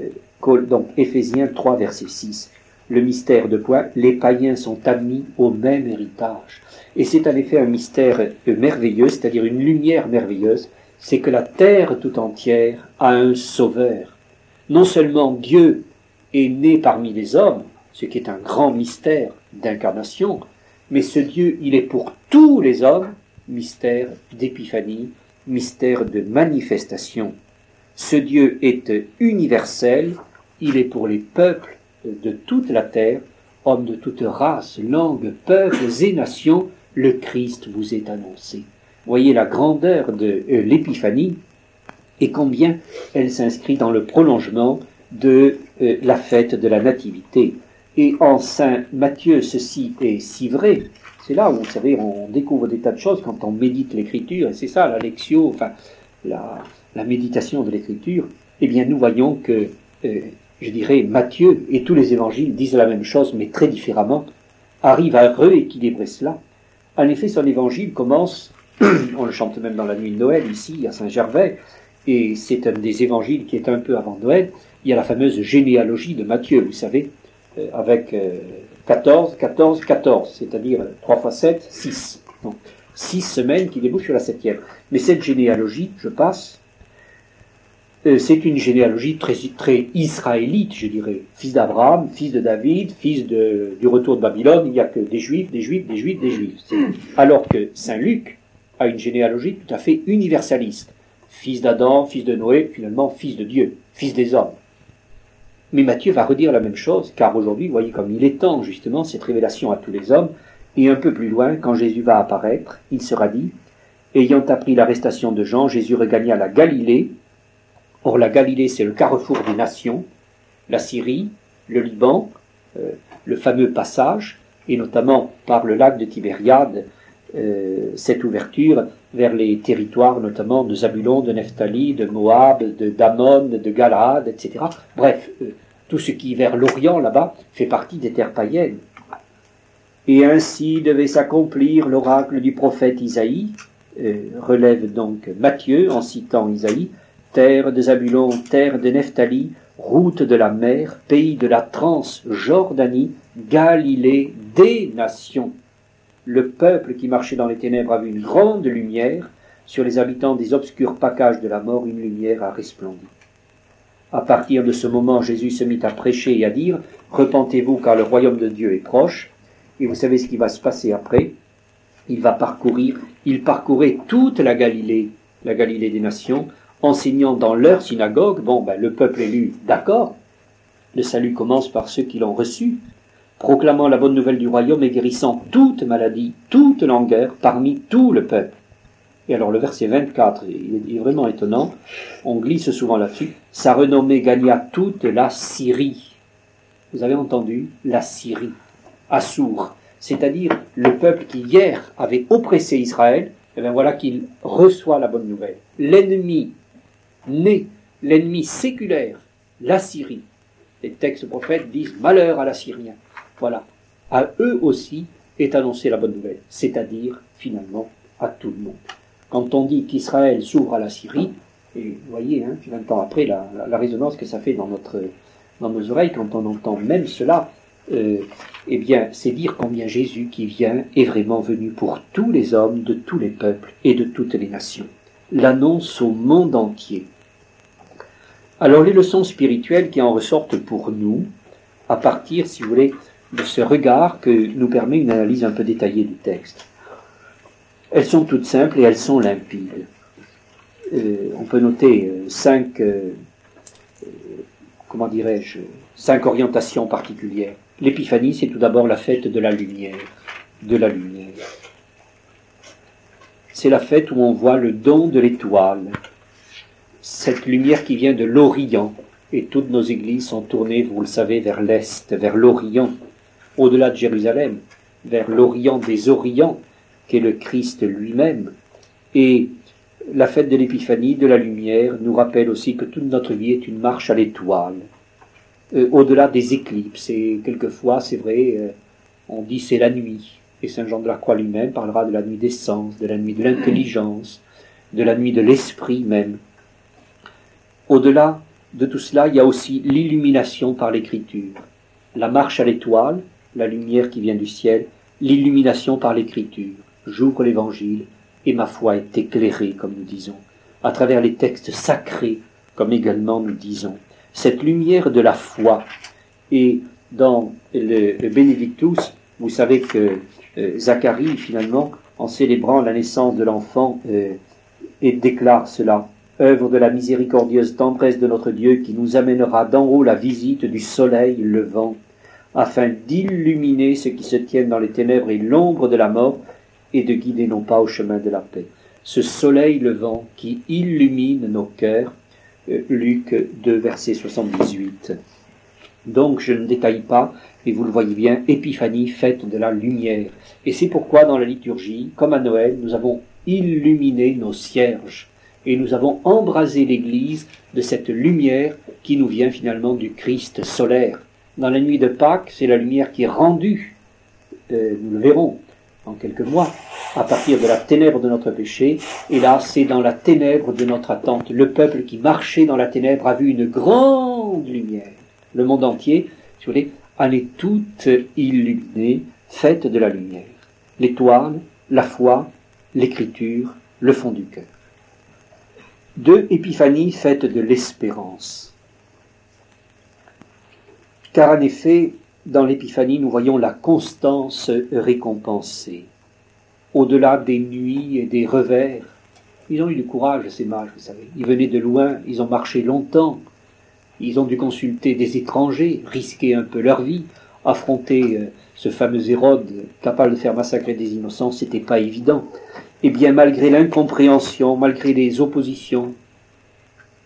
euh, donc, Éphésiens 3, verset 6. Le mystère de quoi Les païens sont admis au même héritage. Et c'est en effet un mystère merveilleux, c'est-à-dire une lumière merveilleuse, c'est que la terre tout entière a un sauveur. Non seulement Dieu est né parmi les hommes, ce qui est un grand mystère d'incarnation, mais ce Dieu, il est pour tous les hommes, mystère d'épiphanie, mystère de manifestation. Ce Dieu est universel, il est pour les peuples de toute la terre, hommes de toute race, langue, peuples et nations, le Christ vous est annoncé. Voyez la grandeur de euh, l'épiphanie et combien elle s'inscrit dans le prolongement de euh, la fête de la Nativité. Et en Saint Matthieu, ceci est si vrai. C'est là où, on découvre des tas de choses quand on médite l'écriture, et c'est ça, la lectio, enfin, la, méditation de l'écriture. Eh bien, nous voyons que, euh, je dirais, Matthieu et tous les évangiles disent la même chose, mais très différemment, arrivent à rééquilibrer cela. En effet, son évangile commence, on le chante même dans la nuit de Noël, ici, à Saint-Gervais, et c'est un des évangiles qui est un peu avant Noël. Il y a la fameuse généalogie de Matthieu, vous savez, euh, avec 14, 14, 14, c'est-à-dire 3 fois 7, 6. Donc, 6 semaines qui débouchent sur la septième. Mais cette généalogie, je passe, c'est une généalogie très, israélite, je dirais. Fils d'Abraham, fils de David, fils du retour de Babylone, il n'y a que des juifs, des juifs, des juifs, des juifs. Alors que Saint Luc a une généalogie tout à fait universaliste. Fils d'Adam, fils de Noé, finalement fils de Dieu, fils des hommes. Mais Matthieu va redire la même chose, car aujourd'hui, vous voyez comme il étend justement cette révélation à tous les hommes, et un peu plus loin, quand Jésus va apparaître, il sera dit, Ayant appris l'arrestation de Jean, Jésus regagna la Galilée. Or la Galilée, c'est le carrefour des nations, la Syrie, le Liban, euh, le fameux passage, et notamment par le lac de Tibériade, euh, cette ouverture vers les territoires notamment de Zabulon, de Nephtali, de Moab, de Damon, de Galaad, etc. Bref, euh, tout ce qui vers l'Orient là-bas fait partie des terres païennes. Et ainsi devait s'accomplir l'oracle du prophète Isaïe, relève donc Matthieu en citant Isaïe, terre de Zabulon, terre de Nephtali, route de la mer, pays de la Transjordanie, Galilée des nations le peuple qui marchait dans les ténèbres a vu une grande lumière, sur les habitants des obscurs packages de la mort, une lumière a resplendi. À partir de ce moment, Jésus se mit à prêcher et à dire Repentez-vous, car le royaume de Dieu est proche. Et vous savez ce qui va se passer après? Il va parcourir, il parcourait toute la Galilée, la Galilée des nations, enseignant dans leur synagogue. Bon, ben, le peuple élu, d'accord. Le salut commence par ceux qui l'ont reçu, proclamant la bonne nouvelle du royaume et guérissant toute maladie, toute langueur parmi tout le peuple. Et alors le verset 24, il est vraiment étonnant, on glisse souvent là-dessus, sa renommée gagna toute la Syrie. Vous avez entendu La Syrie, Assour, c'est-à-dire le peuple qui hier avait oppressé Israël, et eh bien voilà qu'il reçoit la bonne nouvelle. L'ennemi né, l'ennemi séculaire, la Syrie. Les textes prophètes disent malheur à la Syrien. Voilà. À eux aussi est annoncée la bonne nouvelle, c'est-à-dire finalement à tout le monde. Quand on dit qu'Israël s'ouvre à la Syrie, et vous voyez, hein, 20 ans après, la, résonance que ça fait dans nos oreilles, quand on entend même cela, euh, eh bien, c'est dire combien Jésus qui vient est vraiment venu pour tous les hommes, de tous les peuples et de toutes les nations. L'annonce au monde entier. Alors, les leçons spirituelles qui en ressortent pour nous, à partir, si vous voulez, de ce regard que nous permet une analyse un peu détaillée du texte. Elles sont toutes simples et elles sont limpides. Euh, on peut noter euh, cinq, euh, comment dirais-je, cinq orientations particulières. L'épiphanie, c'est tout d'abord la fête de la lumière, de la lumière. C'est la fête où on voit le don de l'étoile, cette lumière qui vient de l'Orient, et toutes nos églises sont tournées, vous le savez, vers l'Est, vers l'Orient, au-delà de Jérusalem, vers l'Orient des Orients, qu'est le Christ lui-même. Et la fête de l'Épiphanie, de la lumière, nous rappelle aussi que toute notre vie est une marche à l'étoile, euh, au-delà des éclipses. Et quelquefois, c'est vrai, euh, on dit c'est la nuit. Et Saint Jean de la Croix lui-même parlera de la nuit des sens, de la nuit de l'intelligence, de la nuit de l'esprit même. Au-delà de tout cela, il y a aussi l'illumination par l'écriture. La marche à l'étoile, la lumière qui vient du ciel, l'illumination par l'écriture. J'ouvre l'évangile et ma foi est éclairée, comme nous disons, à travers les textes sacrés, comme également nous disons. Cette lumière de la foi. Et dans le, Benedictus, Vous savez que euh, Zacharie, finalement, en célébrant la naissance de l'enfant, euh, déclare cela. Œuvre de la miséricordieuse tendresse de notre Dieu qui nous amènera d'en haut la visite du soleil levant, afin d'illuminer ceux qui se tiennent dans les ténèbres et l'ombre de la mort, et de guider non pas au chemin de la paix. Ce soleil levant qui illumine nos cœurs, euh, Luc 2, verset 78. Donc je ne détaille pas, et vous le voyez bien, Épiphanie, fête de la lumière. Et c'est pourquoi dans la liturgie, comme à Noël, nous avons illuminé nos cierges, et nous avons embrasé l'Église de cette lumière qui nous vient finalement du Christ solaire. Dans la nuit de Pâques, c'est la lumière qui est rendue, euh, nous le verrons en quelques mois, à partir de la ténèbre de notre péché, et là c'est dans la ténèbre de notre attente. Le peuple qui marchait dans la ténèbre a vu une grande lumière. Le monde entier, si vous voulez, en est toute illuminée, faite de la lumière. L'étoile, la foi, l'écriture, le fond du cœur. Deux épiphanies faites de l'espérance. Car en effet, dans l'épiphanie, nous voyons la constance récompensée. Au-delà des nuits et des revers, ils ont eu du courage, ces mages, vous savez. Ils venaient de loin, ils ont marché longtemps, ils ont dû consulter des étrangers, risquer un peu leur vie, affronter euh, ce fameux Hérode capable de faire massacrer des innocents, c'était pas évident. Eh bien, malgré l'incompréhension, malgré les oppositions,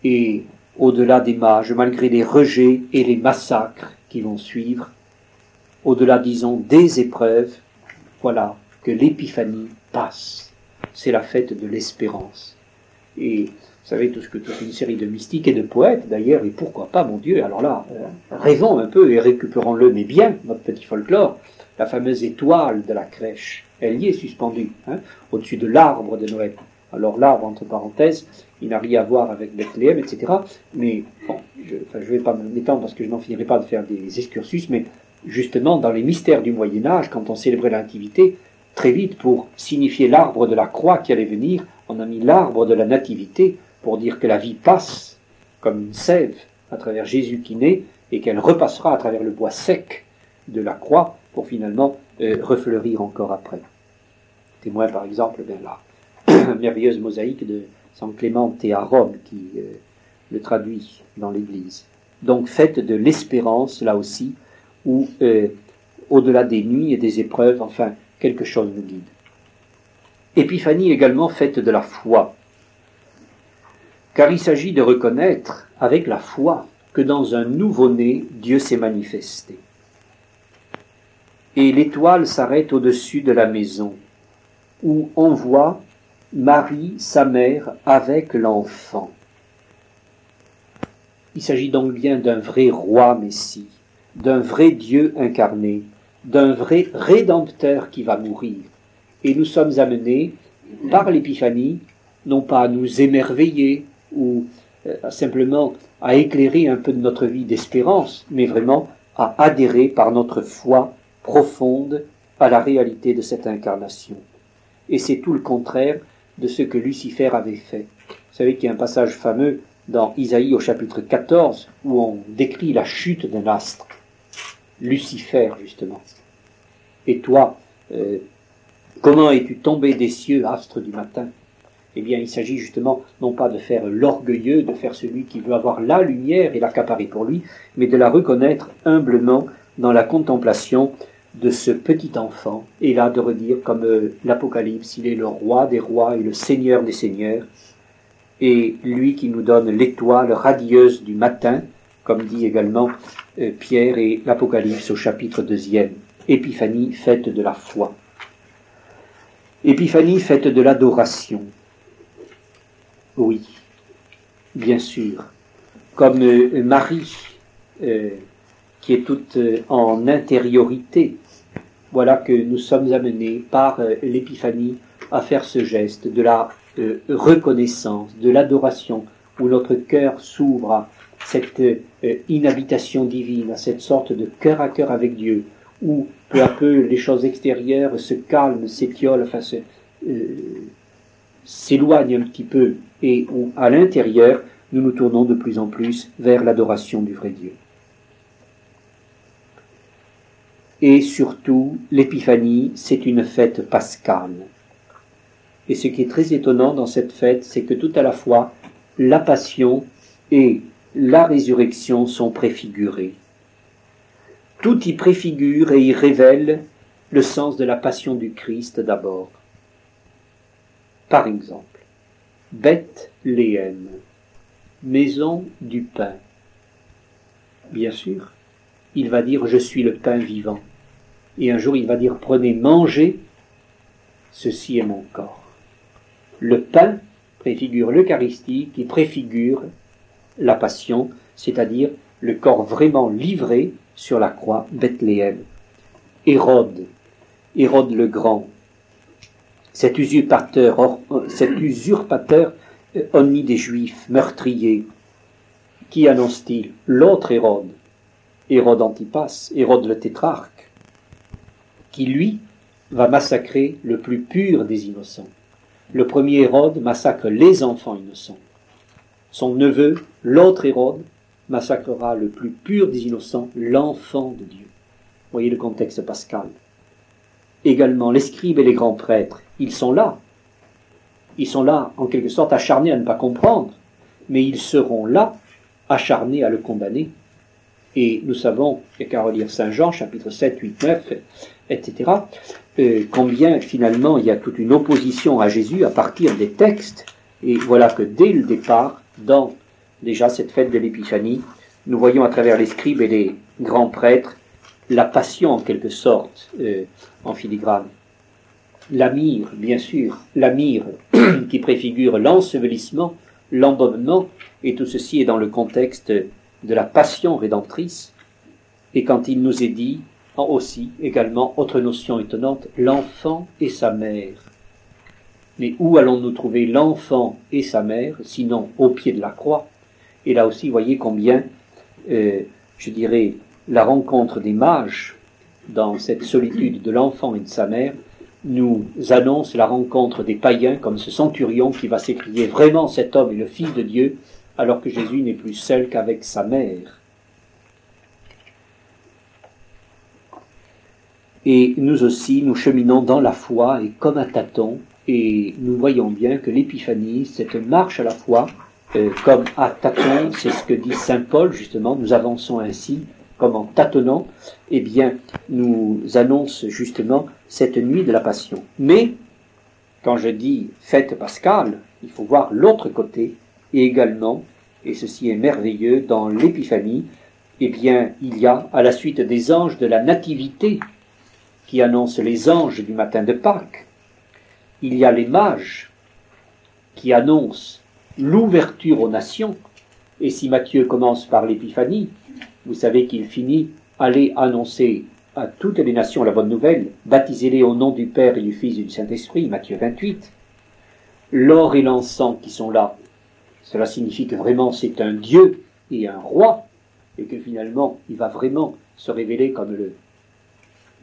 et au-delà des mages, malgré les rejets et les massacres qui vont suivre, au-delà, disons, des épreuves, voilà que l'épiphanie passe. C'est la fête de l'espérance. Et vous savez tout ce que toute une série de mystiques et de poètes d'ailleurs, et pourquoi pas, mon Dieu, alors là, euh, rêvons un peu et récupérons-le, mais bien, notre petit folklore, la fameuse étoile de la crèche, elle y est suspendue, hein, au-dessus de l'arbre de Noël. Alors l'arbre, entre parenthèses, il n'a rien à voir avec Bethléem, etc. Mais bon, je ne vais pas m'étendre parce que je n'en finirai pas de faire des excursus, mais justement, dans les mystères du Moyen Âge, quand on célébrait l'Intimité, très vite, pour signifier l'arbre de la croix qui allait venir, on a mis l'arbre de la Nativité pour dire que la vie passe comme une sève à travers Jésus qui naît et qu'elle repassera à travers le bois sec de la croix pour finalement euh, refleurir encore après. Témoin par exemple de la merveilleuse mosaïque de Saint Clément à Rome qui euh, le traduit dans l'Église. Donc fête de l'espérance là aussi, où euh, au-delà des nuits et des épreuves, enfin quelque chose nous guide. Épiphanie également fête de la foi, car il s'agit de reconnaître avec la foi que dans un nouveau-né, Dieu s'est manifesté et l'étoile s'arrête au-dessus de la maison, où on voit Marie, sa mère, avec l'enfant. Il s'agit donc bien d'un vrai roi Messie, d'un vrai Dieu incarné, d'un vrai Rédempteur qui va mourir. Et nous sommes amenés, par l'Épiphanie, non pas à nous émerveiller ou euh, simplement à éclairer un peu de notre vie d'espérance, mais vraiment à adhérer par notre foi profonde à la réalité de cette incarnation. Et c'est tout le contraire de ce que Lucifer avait fait. Vous savez qu'il y a un passage fameux dans Isaïe au chapitre 14 où on décrit la chute d'un astre. Lucifer, justement. Et toi, euh, comment es-tu tombé des cieux, astre du matin? Eh bien, il s'agit justement non pas de faire l'orgueilleux, de faire celui qui veut avoir la lumière et l'accaparer pour lui, mais de la reconnaître humblement dans la contemplation de ce petit enfant, et là de redire comme euh, l'Apocalypse, il est le roi des rois et le seigneur des seigneurs, et lui qui nous donne l'étoile radieuse du matin, comme dit également euh, Pierre et l'Apocalypse au chapitre deuxième. Épiphanie, fête de la foi. Épiphanie, fête de l'adoration. Oui, bien sûr. Comme euh, Marie, qui est toute en intériorité, voilà que nous sommes amenés par euh, l'épiphanie à faire ce geste de la euh, reconnaissance, de l'adoration, où notre cœur s'ouvre à cette euh, inhabitation divine, à cette sorte de cœur à cœur avec Dieu, où peu à peu les choses extérieures se calment, s'étiolent, enfin s'éloignent un petit peu, et à l'intérieur nous nous tournons de plus en plus vers l'adoration du vrai Dieu. Et surtout, l'épiphanie, c'est une fête pascale. Et ce qui est très étonnant dans cette fête, c'est que tout à la fois, la passion et la résurrection sont préfigurées. Tout y préfigure et y révèle le sens de la passion du Christ d'abord. Par exemple, Bethléem, maison du pain. Bien sûr, il va dire Je suis le pain vivant. Et un jour il va dire Prenez, mangez, ceci est mon corps. Le pain préfigure l'Eucharistie qui préfigure la passion, c'est-à-dire le corps vraiment livré sur la croix Bethléem. Hérode, Hérode le Grand, cet usurpateur, cet usurpateur ennemi des Juifs, meurtrier, qui annonce-t-il L'autre Hérode, Hérode Antipas, Hérode le tétrarque, qui lui va massacrer le plus pur des innocents. Le premier Hérode massacre les enfants innocents. Son neveu, l'autre Hérode, massacrera le plus pur des innocents, l'enfant de Dieu. Voyez le contexte pascal. Également, les scribes et les grands prêtres, ils sont là. Ils sont là, en quelque sorte, acharnés à ne pas comprendre, mais ils seront là, acharnés à le condamner. Et nous savons, et qu'à relire Saint Jean, chapitre 7, 8, 9, etc., combien finalement il y a toute une opposition à Jésus à partir des textes. Et voilà que dès le départ, dans déjà cette fête de l'Épiphanie, nous voyons à travers les scribes et les grands prêtres la passion en quelque sorte euh, en filigrane. La myrrhe, bien sûr, la myrrhe qui préfigure l'ensevelissement, l'embaumement, et tout ceci est dans le contexte de la passion rédemptrice. Et quand il nous est dit aussi, également, autre notion étonnante, l'enfant et sa mère. Mais où allons-nous trouver l'enfant et sa mère, sinon au pied de la croix? Et là aussi, voyez combien, euh, je dirais, la rencontre des mages dans cette solitude de l'enfant et de sa mère nous annonce la rencontre des païens comme ce centurion qui va s'écrier vraiment cet homme est le Fils de Dieu alors que Jésus n'est plus seul qu'avec sa mère. Et nous aussi, nous cheminons dans la foi et comme à tâtons, et nous voyons bien que l'épiphanie, cette marche à la foi, euh, comme à tâtons, c'est ce que dit Saint Paul justement, nous avançons ainsi, comme en tâtonnant, eh bien, nous annonce justement cette nuit de la passion. Mais, quand je dis fête pascale, il faut voir l'autre côté, et également, et ceci est merveilleux, dans l'Épiphanie, eh bien, il y a, à la suite des anges de la Nativité, qui annoncent les anges du matin de Pâques, il y a les mages qui annoncent l'ouverture aux nations, et si Matthieu commence par l'Épiphanie, vous savez qu'il finit Allez annoncer à toutes les nations la bonne nouvelle, baptisez-les au nom du Père et du Fils et du Saint-Esprit, Matthieu 28. L'or et l'encens qui sont là, cela signifie que vraiment c'est un Dieu et un roi, et que finalement il va vraiment se révéler comme le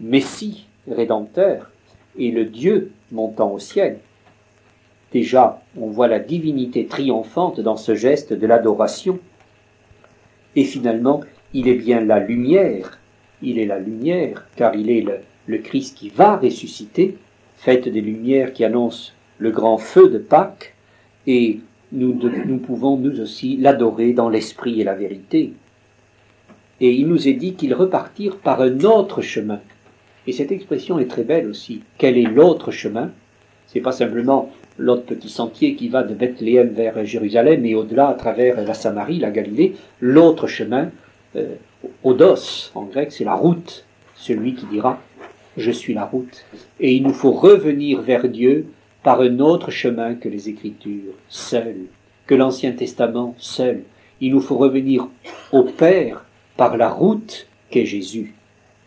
Messie rédempteur et le Dieu montant au ciel. Déjà, on voit la divinité triomphante dans ce geste de l'adoration. Et finalement, il est bien la lumière, il est la lumière, car il est le, Christ qui va ressusciter, fête des lumières qui annonce le grand feu de Pâques, et nous, nous pouvons nous aussi l'adorer dans l'esprit et la vérité. Et il nous est dit qu'ils repartirent par un autre chemin. Et cette expression est très belle aussi. Quel est l'autre chemin? C'est pas simplement l'autre petit sentier qui va de Bethléem vers Jérusalem et au-delà à travers la Samarie, la Galilée. L'autre chemin, euh, odos, en grec, c'est la route, celui qui dira Je suis la route. Et il nous faut revenir vers Dieu par un autre chemin que les Écritures, seul, que l'Ancien Testament, seul. Il nous faut revenir au Père par la route qu'est Jésus.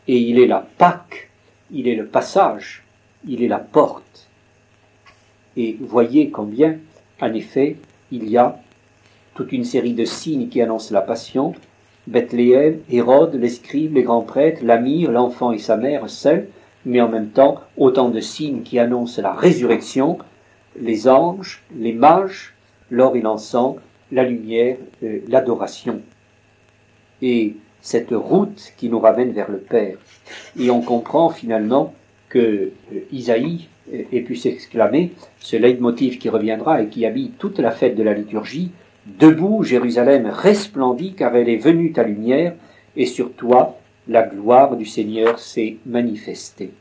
Et il est la Pâque, il est le passage, il est la porte. Et voyez combien, en effet, il y a toute une série de signes qui annoncent la passion, Bethléem, Hérode, les scribes, les grands prêtres, l'amir, l'enfant et sa mère seuls, mais en même temps autant de signes qui annoncent la résurrection, les anges, les mages, l'or et l'encens, la lumière, euh, l'adoration. Et cette route qui nous ramène vers le Père. Et on comprend finalement que euh, Isaïe ait pu s'exclamer, ce leitmotiv qui reviendra et qui habite toute la fête de la liturgie, Debout, Jérusalem resplendit car elle est venue ta lumière, et sur toi la gloire du Seigneur s'est manifestée.